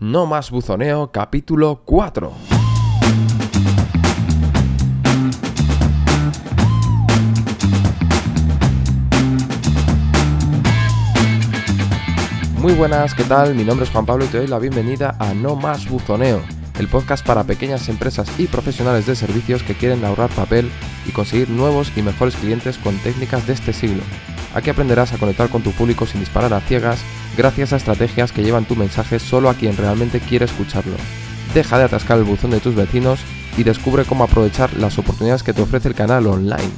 No más buzoneo, capítulo 4. Muy buenas, ¿qué tal? Mi nombre es Juan Pablo y te doy la bienvenida a No más buzoneo, el podcast para pequeñas empresas y profesionales de servicios que quieren ahorrar papel y conseguir nuevos y mejores clientes con técnicas de este siglo. Aquí aprenderás a conectar con tu público sin disparar a ciegas gracias a estrategias que llevan tu mensaje solo a quien realmente quiere escucharlo. Deja de atascar el buzón de tus vecinos y descubre cómo aprovechar las oportunidades que te ofrece el canal online.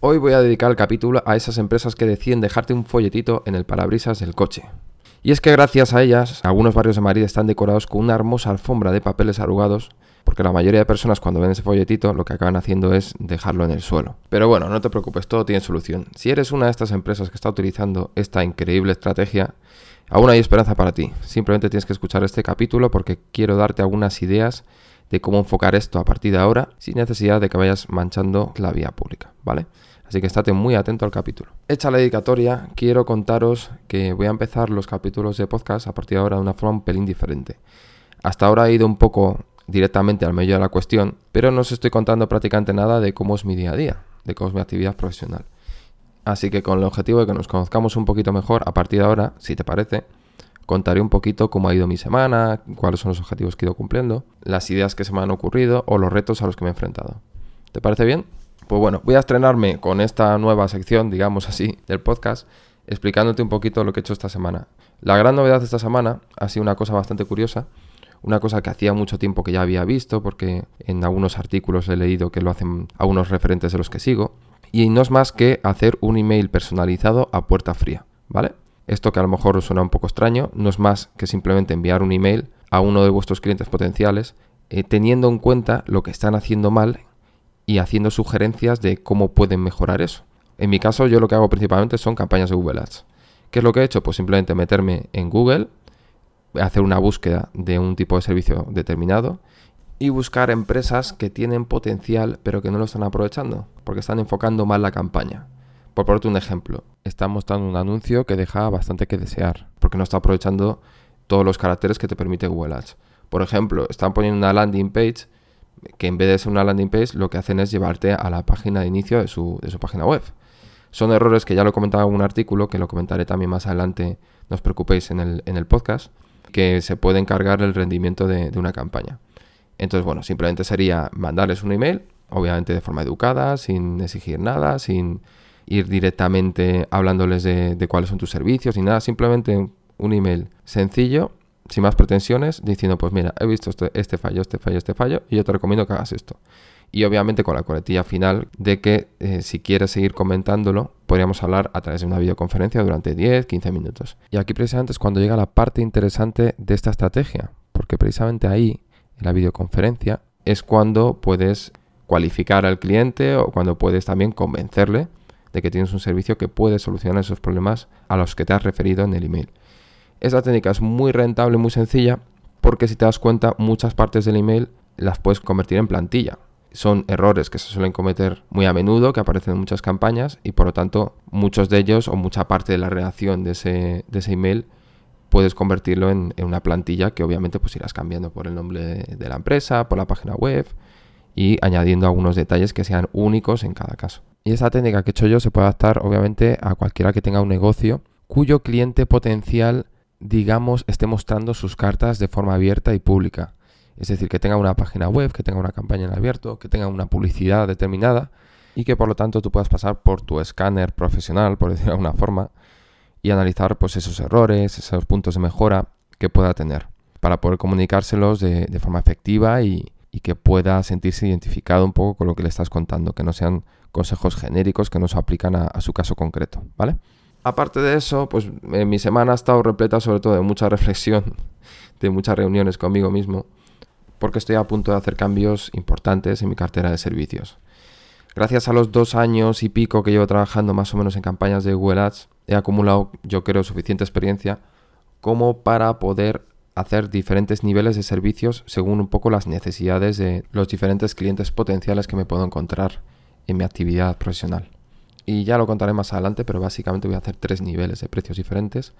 Hoy voy a dedicar el capítulo a esas empresas que deciden dejarte un folletito en el parabrisas del coche. Y es que gracias a ellas, algunos barrios de Madrid están decorados con una hermosa alfombra de papeles arrugados porque la mayoría de personas cuando ven ese folletito lo que acaban haciendo es dejarlo en el suelo. Pero bueno, no te preocupes, todo tiene solución. Si eres una de estas empresas que está utilizando esta increíble estrategia, aún hay esperanza para ti. Simplemente tienes que escuchar este capítulo porque quiero darte algunas ideas de cómo enfocar esto a partir de ahora sin necesidad de que vayas manchando la vía pública, ¿vale? Así que estate muy atento al capítulo. Hecha la dedicatoria, quiero contaros que voy a empezar los capítulos de podcast a partir de ahora de una forma un pelín diferente. Hasta ahora he ido un poco directamente al medio de la cuestión, pero no os estoy contando prácticamente nada de cómo es mi día a día, de cómo es mi actividad profesional. Así que con el objetivo de que nos conozcamos un poquito mejor, a partir de ahora, si te parece, contaré un poquito cómo ha ido mi semana, cuáles son los objetivos que he ido cumpliendo, las ideas que se me han ocurrido o los retos a los que me he enfrentado. ¿Te parece bien? Pues bueno, voy a estrenarme con esta nueva sección, digamos así, del podcast, explicándote un poquito lo que he hecho esta semana. La gran novedad de esta semana ha sido una cosa bastante curiosa, una cosa que hacía mucho tiempo que ya había visto, porque en algunos artículos he leído que lo hacen algunos referentes de los que sigo, y no es más que hacer un email personalizado a puerta fría, ¿vale? Esto que a lo mejor os suena un poco extraño, no es más que simplemente enviar un email a uno de vuestros clientes potenciales, eh, teniendo en cuenta lo que están haciendo mal y haciendo sugerencias de cómo pueden mejorar eso. En mi caso, yo lo que hago principalmente son campañas de Google Ads. ¿Qué es lo que he hecho? Pues simplemente meterme en Google, hacer una búsqueda de un tipo de servicio determinado y buscar empresas que tienen potencial pero que no lo están aprovechando porque están enfocando mal la campaña. Por ponerte un ejemplo, están mostrando un anuncio que deja bastante que desear porque no está aprovechando todos los caracteres que te permite Google Ads. Por ejemplo, están poniendo una landing page que en vez de ser una landing page lo que hacen es llevarte a la página de inicio de su, de su página web. Son errores que ya lo he comentado en un artículo, que lo comentaré también más adelante, no os preocupéis en el, en el podcast, que se puede encargar el rendimiento de, una campaña. Entonces, bueno, simplemente sería mandarles un email, obviamente de forma educada, sin exigir nada, sin ir directamente hablándoles de, cuáles son tus servicios y nada, simplemente un email sencillo, sin más pretensiones, diciendo, pues mira, he visto este, este fallo, este fallo, este fallo, y yo te recomiendo que hagas esto y obviamente con la coletilla final de que eh, si quieres seguir comentándolo, podríamos hablar a través de una videoconferencia durante 10, 15 minutos. Y aquí precisamente es cuando llega la parte interesante de esta estrategia, porque precisamente ahí, en la videoconferencia, es cuando puedes cualificar al cliente o cuando puedes también convencerle de que tienes un servicio que puede solucionar esos problemas a los que te has referido en el email. Esta técnica es muy rentable, muy sencilla, porque si te das cuenta, muchas partes del email las puedes convertir en plantilla son errores que se suelen cometer muy a menudo, que aparecen en muchas campañas y por lo tanto muchos de ellos o mucha parte de la redacción de ese, de ese email puedes convertirlo en, una plantilla que obviamente pues irás cambiando por el nombre de, la empresa, por la página web y añadiendo algunos detalles que sean únicos en cada caso. Y esa técnica que he hecho yo se puede adaptar obviamente a cualquiera que tenga un negocio cuyo cliente potencial digamos esté mostrando sus cartas de forma abierta y pública. Es decir, que tenga una página web, que tenga una campaña en abierto, que tenga una publicidad determinada y que por lo tanto tú puedas pasar por tu escáner profesional, por decirlo de alguna forma, y analizar pues esos errores, esos puntos de mejora que pueda tener para poder comunicárselos de, forma efectiva y, que pueda sentirse identificado un poco con lo que le estás contando, que no sean consejos genéricos que no se aplican a, a su caso concreto, ¿vale? Aparte de eso, pues mi semana ha estado repleta sobre todo de mucha reflexión, de muchas reuniones conmigo mismo porque estoy a punto de hacer cambios importantes en mi cartera de servicios. Gracias a los dos años y pico que llevo trabajando más o menos en campañas de Google Ads, he acumulado, yo creo, suficiente experiencia como para poder hacer diferentes niveles de servicios según un poco las necesidades de los diferentes clientes potenciales que me puedo encontrar en mi actividad profesional. Y ya lo contaré más adelante, pero básicamente voy a hacer tres niveles de precios diferentes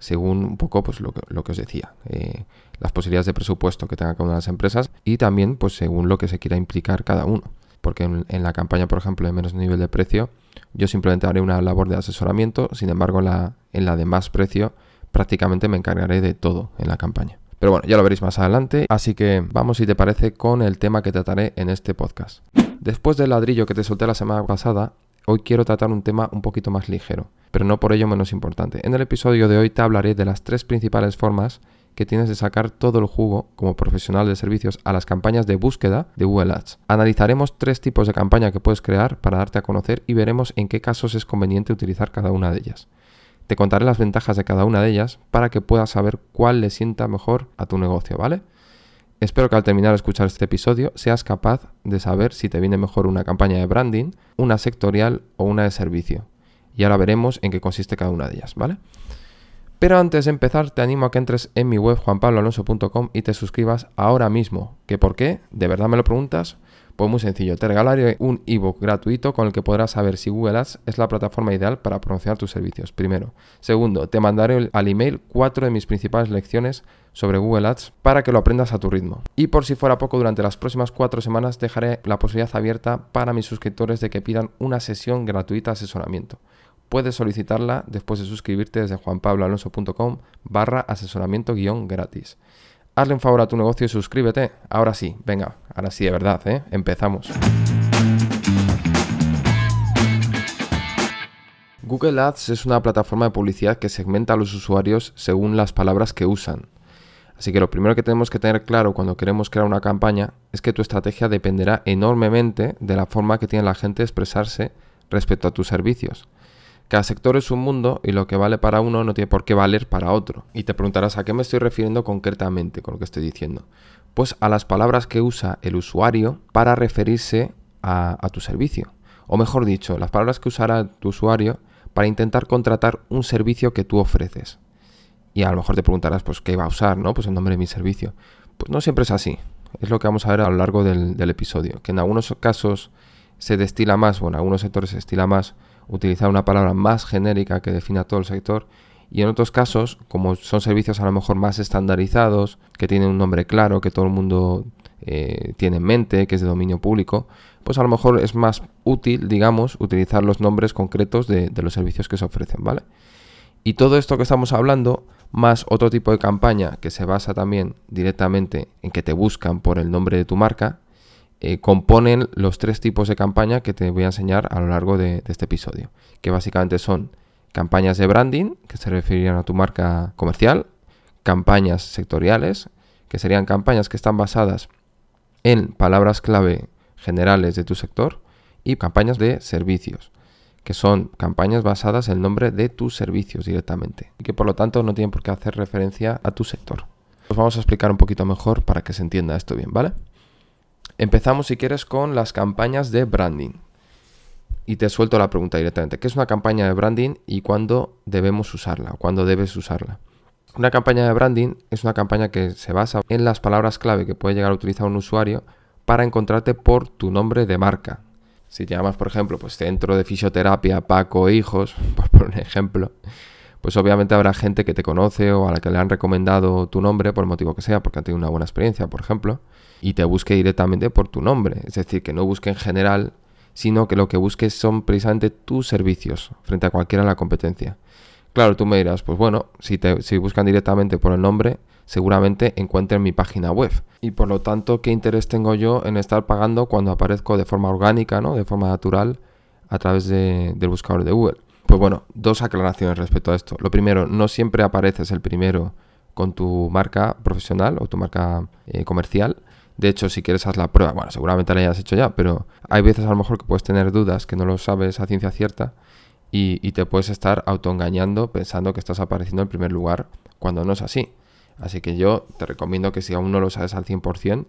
según un poco pues, lo, que, os decía, eh, las posibilidades de presupuesto que tenga cada una de las empresas y también pues, según lo que se quiera implicar cada uno. Porque en, la campaña, por ejemplo, de menos nivel de precio, yo simplemente haré una labor de asesoramiento, sin embargo, en la, en la de más precio, prácticamente me encargaré de todo en la campaña. Pero bueno, ya lo veréis más adelante, así que vamos si te parece con el tema que trataré en este podcast. Después del ladrillo que te solté la semana pasada, hoy quiero tratar un tema un poquito más ligero, pero no por ello menos importante. En el episodio de hoy te hablaré de las tres principales formas que tienes de sacar todo el jugo como profesional de servicios a las campañas de búsqueda de Google Ads. Analizaremos tres tipos de campaña que puedes crear para darte a conocer y veremos en qué casos es conveniente utilizar cada una de ellas. Te contaré las ventajas de cada una de ellas para que puedas saber cuál le sienta mejor a tu negocio, ¿vale? Espero que al terminar de escuchar este episodio seas capaz de saber si te viene mejor una campaña de branding, una sectorial o una de servicio. Y ahora veremos en qué consiste cada una de ellas, ¿vale? Pero antes de empezar, te animo a que entres en mi web juanpabloalonso.com y te suscribas ahora mismo. ¿Qué por qué? ¿De verdad me lo preguntas? Pues muy sencillo, te regalaré un ebook gratuito con el que podrás saber si Google Ads es la plataforma ideal para promocionar tus servicios. Primero. Segundo, te mandaré al email cuatro de mis principales lecciones sobre Google Ads para que lo aprendas a tu ritmo. Y por si fuera poco, durante las próximas cuatro semanas dejaré la posibilidad abierta para mis suscriptores de que pidan una sesión gratuita de asesoramiento. Puedes solicitarla después de suscribirte desde juanpabloalonso.com barra asesoramiento guion gratis. Hazle un favor a tu negocio y suscríbete. Ahora sí, venga, ahora sí de verdad, ¿eh? Empezamos. Google Ads es una plataforma de publicidad que segmenta a los usuarios según las palabras que usan. Así que lo primero que tenemos que tener claro cuando queremos crear una campaña es que tu estrategia dependerá enormemente de la forma que tiene la gente de expresarse respecto a tus servicios. Cada sector es un mundo y lo que vale para uno no tiene por qué valer para otro. Y te preguntarás a qué me estoy refiriendo concretamente con lo que estoy diciendo. Pues a las palabras que usa el usuario para referirse a, tu servicio. O mejor dicho, las palabras que usará tu usuario para intentar contratar un servicio que tú ofreces. Y a lo mejor te preguntarás, pues, ¿qué va a usar? ¿No? Pues el nombre de mi servicio. Pues no siempre es así. Es lo que vamos a ver a lo largo del, del episodio. Que en algunos casos se destila más, o en algunos sectores se destila más utilizar una palabra más genérica que defina todo el sector y en otros casos, como son servicios a lo mejor más estandarizados, que tienen un nombre claro, que todo el mundo eh, tiene en mente, que es de dominio público, pues a lo mejor es más útil, digamos, utilizar los nombres concretos de, de los servicios que se ofrecen, ¿vale? Y todo esto que estamos hablando, más otro tipo de campaña que se basa también directamente en que te buscan por el nombre de tu marca, eh, componen los tres tipos de campaña que te voy a enseñar a lo largo de, este episodio, que básicamente son campañas de branding, que se referirían a tu marca comercial, campañas sectoriales, que serían campañas que están basadas en palabras clave generales de tu sector, y campañas de servicios, que son campañas basadas en el nombre de tus servicios directamente, y que por lo tanto no tienen por qué hacer referencia a tu sector. Os vamos a explicar un poquito mejor para que se entienda esto bien, ¿vale? Empezamos, si quieres, con las campañas de branding. Y te suelto la pregunta directamente. ¿Qué es una campaña de branding y cuándo debemos usarla? ¿Cuándo debes usarla? Una campaña de branding es una campaña que se basa en las palabras clave que puede llegar a utilizar un usuario para encontrarte por tu nombre de marca. Si te llamas, por ejemplo, pues Centro de Fisioterapia Paco Hijos, por un ejemplo, pues obviamente habrá gente que te conoce o a la que le han recomendado tu nombre por el motivo que sea, porque han tenido una buena experiencia, por ejemplo, y te busque directamente por tu nombre. Es decir, que no busque en general, sino que lo que busques son precisamente tus servicios frente a cualquiera de la competencia. Claro, tú me dirás, pues bueno, si, te, si buscan directamente por el nombre, seguramente encuentren mi página web. Y por lo tanto, ¿qué interés tengo yo en estar pagando cuando aparezco de forma orgánica, ¿no? de forma natural, a través del buscador de Google? Pues bueno, dos aclaraciones respecto a esto. Lo primero, no siempre apareces el primero con tu marca profesional o tu marca eh, comercial. De hecho, si quieres haz la prueba. Bueno, seguramente la hayas hecho ya, pero hay veces a lo mejor que puedes tener dudas que no lo sabes a ciencia cierta y, y te puedes estar autoengañando pensando que estás apareciendo en primer lugar cuando no es así. Así que yo te recomiendo que si aún no lo sabes al 100%,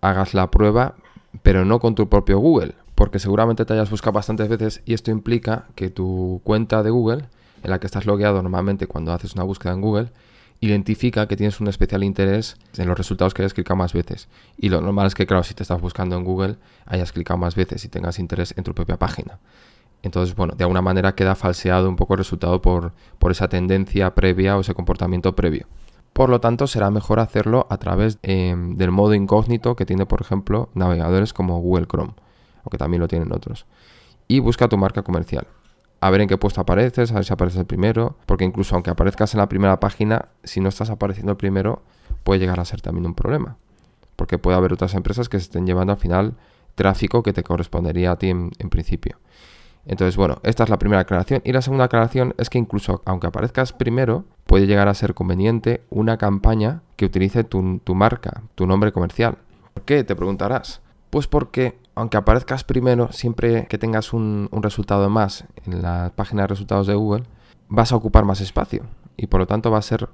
hagas la prueba, pero no con tu propio Google, porque seguramente te hayas buscado bastantes veces y esto implica que tu cuenta de Google, en la que estás logueado normalmente cuando haces una búsqueda en Google, identifica que tienes un especial interés en los resultados que hayas clicado más veces. Y lo normal es que, claro, si te estás buscando en Google, hayas clicado más veces y tengas interés en tu propia página. Entonces, bueno, de alguna manera queda falseado un poco el resultado por, por esa tendencia previa o ese comportamiento previo. Por lo tanto, será mejor hacerlo a través em, del modo incógnito que tiene, por ejemplo, navegadores como Google Chrome, o que también lo tienen otros. Y busca tu marca comercial. A ver en qué puesto apareces, a ver si apareces el primero, porque incluso aunque aparezcas en la primera página, si no estás apareciendo el primero, puede llegar a ser también un problema. Porque puede haber otras empresas que se estén llevando al final tráfico que te correspondería a ti en principio. Entonces, bueno, esta es la primera aclaración. Y la segunda aclaración es que incluso aunque aparezcas primero, puede llegar a ser conveniente una campaña que utilice tu, marca, tu nombre comercial. ¿Por qué? Te preguntarás. Pues porque aunque aparezcas primero, siempre que tengas un, resultado más en la página de resultados de Google, vas a ocupar más espacio. Y por lo tanto va a ser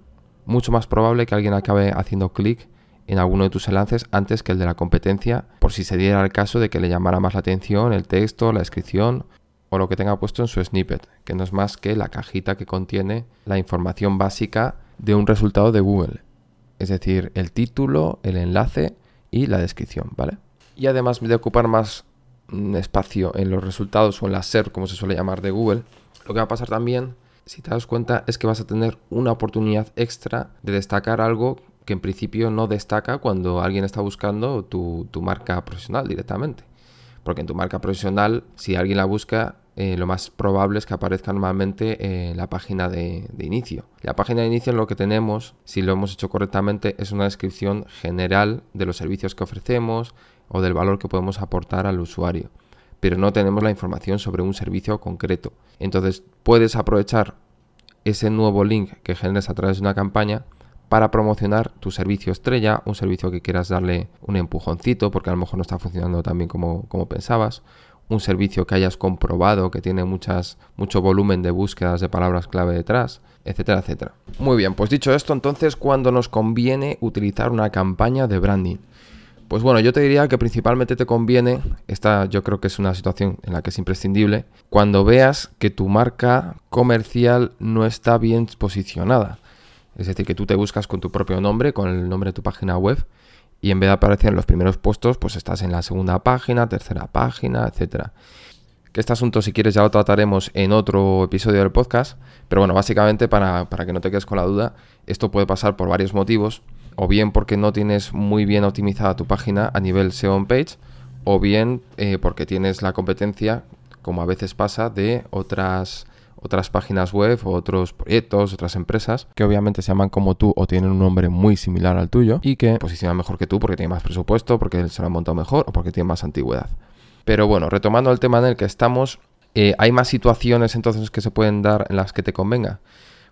mucho más probable que alguien acabe haciendo clic en alguno de tus enlaces antes que el de la competencia, por si se diera el caso de que le llamara más la atención el texto, la descripción o lo que tenga puesto en su snippet, que no es más que la cajita que contiene la información básica de un resultado de Google. Es decir, el título, el enlace y la descripción, ¿vale? Y además de ocupar más mm, espacio en los resultados o en la SER, como se suele llamar de Google, lo que va a pasar también, si te das cuenta, es que vas a tener una oportunidad extra de destacar algo que en principio no destaca cuando alguien está buscando tu, tu marca profesional directamente. Porque en tu marca profesional, si alguien la busca, eh, lo más probable es que aparezca normalmente en la página de, inicio. La página de inicio lo que tenemos, si lo hemos hecho correctamente, es una descripción general de los servicios que ofrecemos o del valor que podemos aportar al usuario. Pero no tenemos la información sobre un servicio concreto. Entonces puedes aprovechar ese nuevo link que generes a través de una campaña para promocionar tu servicio estrella, un servicio que quieras darle un empujoncito porque a lo mejor no está funcionando tan bien como, como pensabas, un servicio que hayas comprobado que tiene mucho volumen de búsquedas de palabras clave detrás, etcétera, etcétera. Muy bien, pues dicho esto, entonces, ¿cuándo nos conviene utilizar una campaña de branding? Pues bueno, yo te diría que principalmente te conviene, esta yo creo que es una situación en la que es imprescindible, cuando veas que tu marca comercial no está bien posicionada. Es decir, que tú te buscas con tu propio nombre, con el nombre de tu página web, y en vez de aparecer en los primeros puestos, pues estás en la segunda página, tercera página, etcétera. Que este asunto, si quieres, ya lo trataremos en otro episodio del podcast. Pero bueno, básicamente, para, que no te quedes con la duda, esto puede pasar por varios motivos. O bien porque no tienes muy bien optimizada tu página a nivel SEO on page, o bien eh, porque tienes la competencia, como a veces pasa, de otras otras páginas web o otros proyectos, otras empresas que obviamente se llaman como tú o tienen un nombre muy similar al tuyo y que posicionan mejor que tú porque tienen más presupuesto, porque se lo han montado mejor o porque tienen más antigüedad. Pero bueno, retomando el tema en el que estamos, eh, ¿hay más situaciones entonces que se pueden dar en las que te convenga?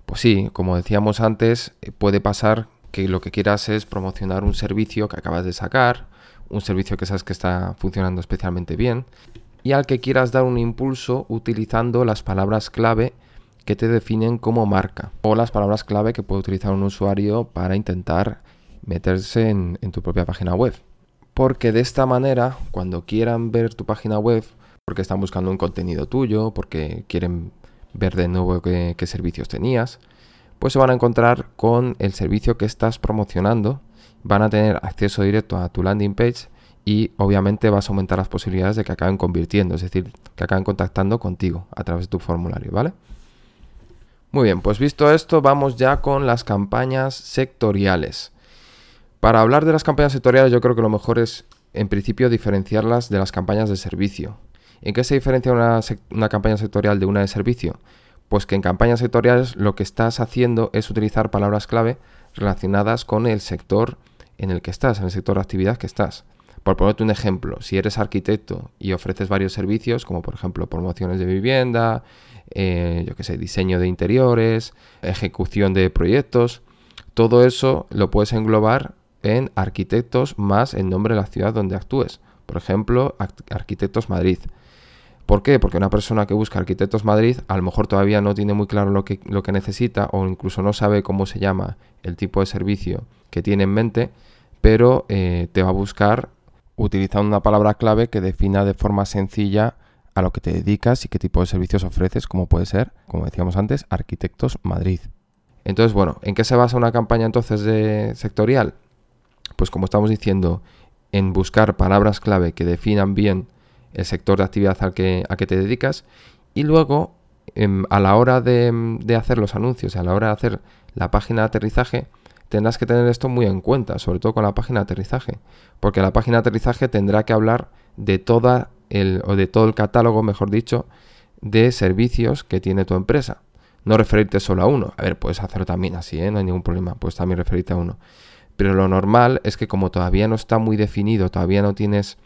Pues sí, como decíamos antes, eh, puede pasar que lo que quieras es promocionar un servicio que acabas de sacar, un servicio que sabes que está funcionando especialmente bien, y al que quieras dar un impulso utilizando las palabras clave que te definen como marca o las palabras clave que puede utilizar un usuario para intentar meterse en, tu propia página web. Porque de esta manera, cuando quieran ver tu página web, porque están buscando un contenido tuyo, porque quieren ver de nuevo qué, servicios tenías, pues se van a encontrar con el servicio que estás promocionando, van a tener acceso directo a tu landing page y obviamente vas a aumentar las posibilidades de que acaben convirtiendo, es decir, que acaben contactando contigo a través de tu formulario, ¿vale? Muy bien, pues visto esto, vamos ya con las campañas sectoriales. Para hablar de las campañas sectoriales, yo creo que lo mejor es, en principio, diferenciarlas de las campañas de servicio. ¿En qué se diferencia una, una campaña sectorial de una de servicio? Pues que en campañas sectoriales lo que estás haciendo es utilizar palabras clave relacionadas con el sector en el que estás, en el sector de actividad que estás. Por ponerte un ejemplo, si eres arquitecto y ofreces varios servicios, como por ejemplo promociones de vivienda, eh, yo que sé, diseño de interiores, ejecución de proyectos, todo eso lo puedes englobar en arquitectos más el nombre de la ciudad donde actúes. Por ejemplo, Arquitectos Madrid. ¿Por qué? Porque una persona que busca Arquitectos Madrid a lo mejor todavía no tiene muy claro lo que, lo que necesita o incluso no sabe cómo se llama el tipo de servicio que tiene en mente, pero eh, te va a buscar utilizando una palabra clave que defina de forma sencilla a lo que te dedicas y qué tipo de servicios ofreces, como puede ser, como decíamos antes, Arquitectos Madrid. Entonces, bueno, ¿en qué se basa una campaña entonces de sectorial? Pues como estamos diciendo, en buscar palabras clave que definan bien el sector de actividad al que, a que te dedicas y luego em, a la hora de, hacer los anuncios, a la hora de hacer la página de aterrizaje, tendrás que tener esto muy en cuenta, sobre todo con la página de aterrizaje, porque la página de aterrizaje tendrá que hablar de toda el, o de todo el catálogo, mejor dicho, de servicios que tiene tu empresa. No referirte solo a uno. A ver, puedes hacerlo también así, ¿eh? no hay ningún problema. Puedes también referirte a uno. Pero lo normal es que como todavía no está muy definido, todavía no tienes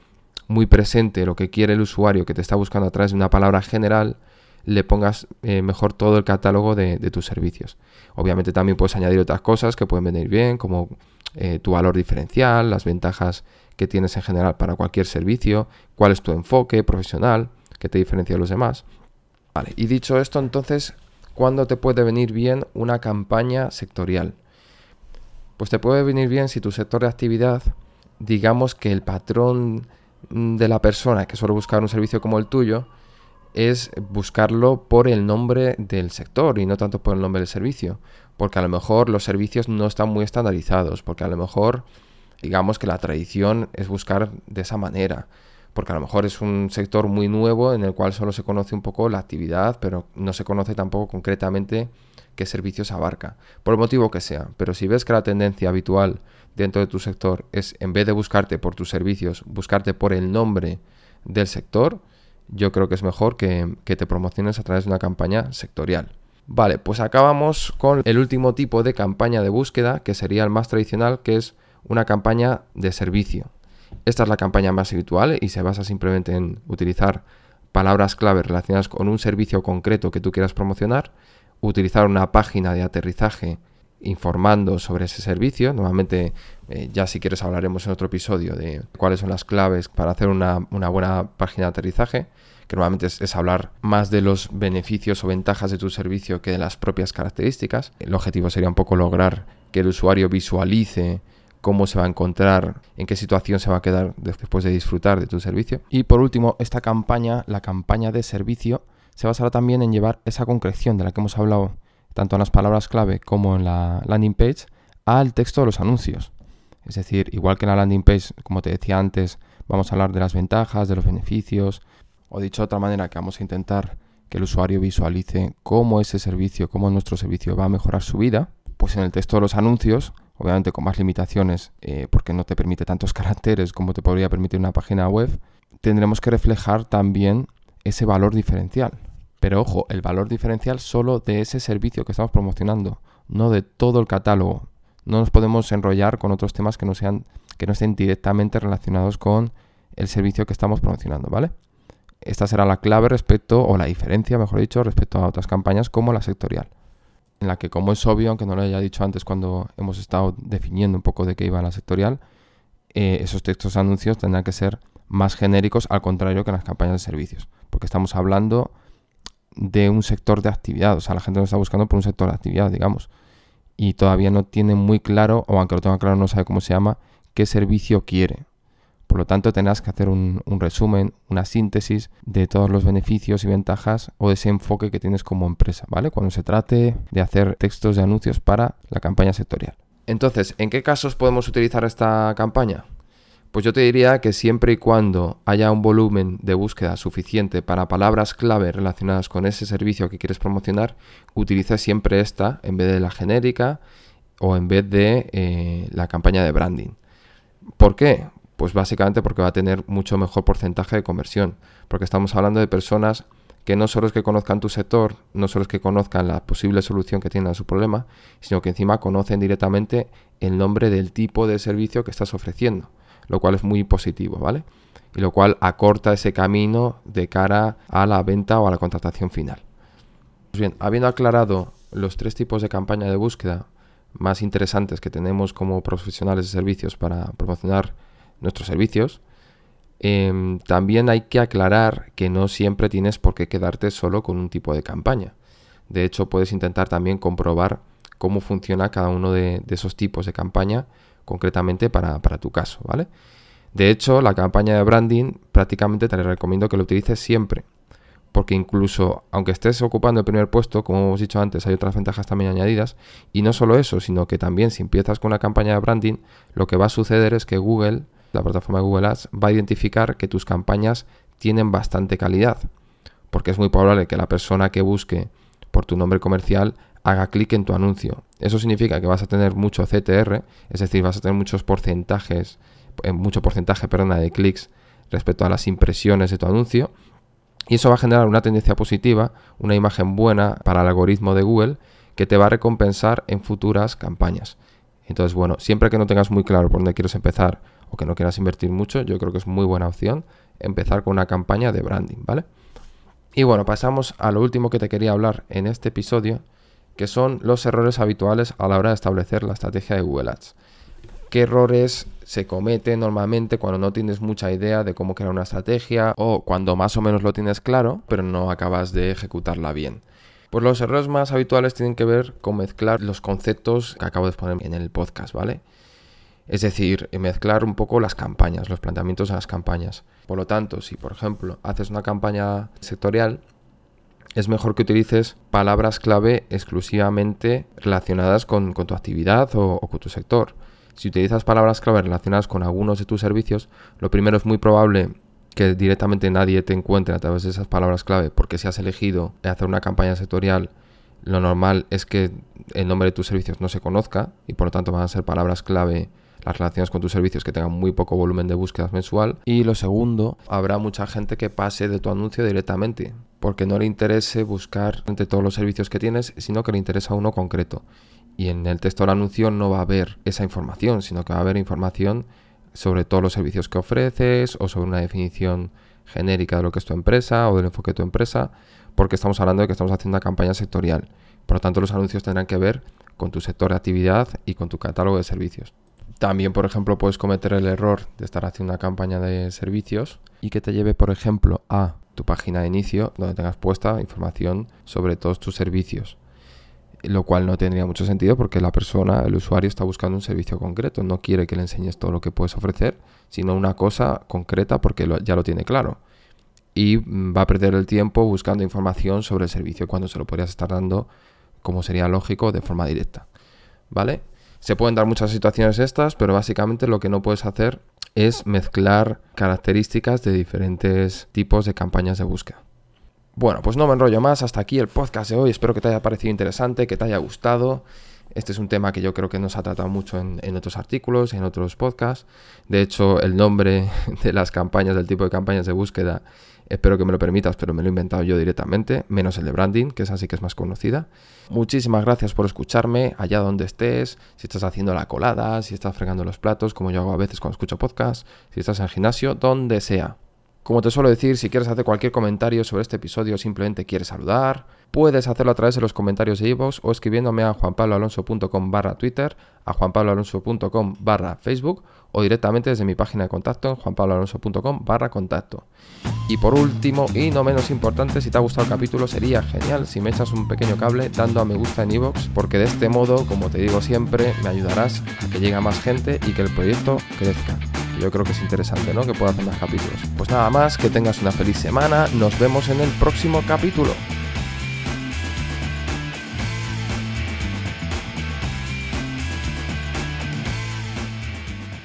muy presente lo que quiere el usuario que te está buscando a través de una palabra general, le pongas eh, mejor todo el catálogo de, tus servicios. Obviamente también puedes añadir otras cosas que pueden venir bien, como eh, tu valor diferencial, las ventajas que tienes en general para cualquier servicio, cuál es tu enfoque profesional que te diferencia de los demás. Vale, y dicho esto, entonces, ¿cuándo te puede venir bien una campaña sectorial? Pues te puede venir bien si tu sector de actividad, digamos que el patrón de la persona que suele buscar un servicio como el tuyo, es buscarlo por el nombre del sector y no tanto por el nombre del servicio. Porque a lo mejor los servicios no están muy estandarizados, porque a lo mejor digamos que la tradición es buscar de esa manera. Porque a lo mejor es un sector muy nuevo en el cual solo se conoce un poco la actividad, pero no se conoce tampoco concretamente qué servicios abarca. Por el motivo que sea. Pero si ves que la tendencia habitual dentro de tu sector es, en vez de buscarte por tus servicios, buscarte por el nombre del sector, yo creo que es mejor que, te promociones a través de una campaña sectorial. Vale, pues acabamos con el último tipo de campaña de búsqueda, que sería el más tradicional, que es una campaña de servicio. Esta es la campaña más habitual y se basa simplemente en utilizar palabras clave relacionadas con un servicio concreto que tú quieras promocionar, utilizar una página de aterrizaje informando sobre ese servicio. Normalmente, eh, ya si quieres hablaremos en otro episodio de cuáles son las claves para hacer una, buena página de aterrizaje, que normalmente es, hablar más de los beneficios o ventajas de tu servicio que de las propias características. El objetivo sería un poco lograr que el usuario visualice cómo se va a encontrar, en qué situación se va a quedar después de disfrutar de tu servicio. Y por último, esta campaña, la campaña de servicio, se basará también en llevar esa concreción de la que hemos hablado tanto en las palabras clave como en la landing page, al texto de los anuncios. Es decir, igual que en la landing page, como te decía antes, vamos a hablar de las ventajas, de los beneficios, o dicho de otra manera, que vamos a intentar que el usuario visualice cómo ese servicio, cómo nuestro servicio va a mejorar su vida, pues en el texto de los anuncios, obviamente con más limitaciones, eh, porque no te permite tantos caracteres como te podría permitir una página web, tendremos que reflejar también ese valor diferencial. Pero ojo, el valor diferencial solo de ese servicio que estamos promocionando, no de todo el catálogo. No nos podemos enrollar con otros temas que no sean que no estén directamente relacionados con el servicio que estamos promocionando, ¿vale? Esta será la clave respecto, o la diferencia, mejor dicho, respecto a otras campañas como la sectorial. En la que, como es obvio, aunque no lo haya dicho antes cuando hemos estado definiendo un poco de qué iba la sectorial, eh, esos textos anuncios tendrán que ser más genéricos, al contrario que en las campañas de servicios. Porque estamos hablando de un sector de actividad. O sea, la gente no está buscando por un sector de actividad, digamos. Y todavía no tiene muy claro, o aunque lo tenga claro, no sabe cómo se llama, qué servicio quiere. Por lo tanto, tendrás que hacer un, resumen, una síntesis de todos los beneficios y ventajas o de ese enfoque que tienes como empresa, ¿vale? Cuando se trate de hacer textos de anuncios para la campaña sectorial. Entonces, ¿en qué casos podemos utilizar esta campaña? Pues yo te diría que siempre y cuando haya un volumen de búsqueda suficiente para palabras clave relacionadas con ese servicio que quieres promocionar, utiliza siempre esta en vez de la genérica o en vez de eh, la campaña de branding. ¿Por qué? Pues básicamente porque va a tener mucho mejor porcentaje de conversión, porque estamos hablando de personas que no solo es que conozcan tu sector, no solo es que conozcan la posible solución que tienen a su problema, sino que encima conocen directamente el nombre del tipo de servicio que estás ofreciendo lo cual es muy positivo, ¿vale? Y lo cual acorta ese camino de cara a la venta o a la contratación final. Pues bien, habiendo aclarado los tres tipos de campaña de búsqueda más interesantes que tenemos como profesionales de servicios para promocionar nuestros servicios, em, también hay que aclarar que no siempre tienes por qué quedarte solo con un tipo de campaña. De hecho, puedes intentar también comprobar cómo funciona cada uno de esos tipos de campaña concretamente para, tu caso, ¿vale? De hecho, la campaña de branding prácticamente te recomiendo que lo utilices siempre, porque incluso aunque estés ocupando el primer puesto, como hemos dicho antes, hay otras ventajas también añadidas, y no solo eso, sino que también si empiezas con una campaña de branding, lo que va a suceder es que Google, la plataforma de Google Ads, va a identificar que tus campañas tienen bastante calidad, porque es muy probable que la persona que busque por tu nombre comercial haga clic en tu anuncio. Eso significa que vas a tener mucho CTR, es decir, vas a tener muchos porcentajes, eh, mucho porcentaje, perdona, de clics respecto a las impresiones de tu anuncio y eso va a generar una tendencia positiva, una imagen buena para el algoritmo de Google que te va a recompensar en futuras campañas. Entonces, bueno, siempre que no tengas muy claro por dónde quieres empezar o que no quieras invertir mucho, yo creo que es muy buena opción empezar con una campaña de branding, ¿vale? Y bueno, pasamos a lo último que te quería hablar en este episodio, que son los errores habituales a la hora de establecer la estrategia de Google Ads. ¿Qué errores se comete normalmente cuando no tienes mucha idea de cómo crear una estrategia o cuando más o menos lo tienes claro, pero no acabas de ejecutarla bien. Pues los errores más habituales tienen que ver con mezclar los conceptos que acabo de exponer en el podcast, ¿vale? Es decir, mezclar un poco las campañas, los planteamientos de las campañas. Por lo tanto, si por ejemplo haces una campaña sectorial, es mejor que utilices palabras clave exclusivamente relacionadas con, tu actividad o con tu sector. Si utilizas palabras clave relacionadas con algunos de tus servicios, lo primero es muy probable que directamente nadie te encuentre a través de esas palabras clave, porque si has elegido hacer una campaña sectorial, lo normal es que el nombre de tus servicios no se conozca y por lo tanto van a ser palabras clave las relaciones con tus servicios que tengan muy poco volumen de búsquedas mensual. Y lo segundo, habrá mucha gente que pase de tu anuncio directamente, porque no le interese buscar entre todos los servicios que tienes, sino que le interesa uno concreto y en el texto del anuncio no va a haber esa información, sino que va a haber información sobre todos los servicios que ofreces o sobre una definición genérica de lo que es tu empresa o del enfoque de tu empresa, porque estamos hablando de que estamos haciendo una campaña sectorial. Por lo tanto, los anuncios tendrán que ver con tu sector de actividad y con tu catálogo de servicios. También, por ejemplo, puedes cometer el error de estar haciendo una campaña de servicios y que te lleve, por ejemplo, a tu página de inicio donde tengas puesta información sobre todos tus servicios lo cual no tendría mucho sentido porque la persona, el usuario, está buscando un servicio concreto, no quiere que le enseñes todo lo que puedes ofrecer, sino una cosa concreta porque ya lo tiene claro. Y mm, va a perder el tiempo buscando información sobre el servicio cuando se lo podrías estar dando, como sería lógico, de forma directa. ¿Vale? Se pueden dar muchas situaciones estas, pero básicamente lo que no puedes hacer es mezclar características de diferentes tipos de campañas de búsqueda. Bueno, pues no me enrollo más, hasta aquí el podcast de hoy, espero que te haya parecido interesante, que te haya gustado. Este es un tema que yo creo que nos ha tratado mucho en, otros artículos, en otros podcasts. De hecho, el nombre de las campañas, del tipo de campañas de búsqueda, espero que me lo permitas, pero me lo he inventado yo directamente, menos el de branding, que es así que es más conocida. Muchísimas gracias por escucharme allá donde estés, si estás haciendo la colada, si estás fregando los platos, como yo hago a veces cuando escucho podcast, si estás en el gimnasio, donde sea. Como te suelo decir, si quieres hacer cualquier comentario sobre este episodio o simplemente quieres saludar, puedes hacerlo a través de los comentarios de iVoox o escribiéndome a juanpabloalonso.com barra Twitter, a juanpabloalonso.com barra Facebook o directamente desde mi página de contacto en juanpabloalonso.com barra contacto. Y por último, y no menos importante, si te ha gustado el capítulo sería genial si me echas un pequeño cable dando a me gusta en iVoox, porque de este modo, como te digo siempre, me ayudarás a que llegue a más gente y que el proyecto crezca yo creo que es interesante, ¿no? Que pueda hacer más capítulos. Pues nada más, que tengas una feliz semana, nos vemos en el próximo capítulo.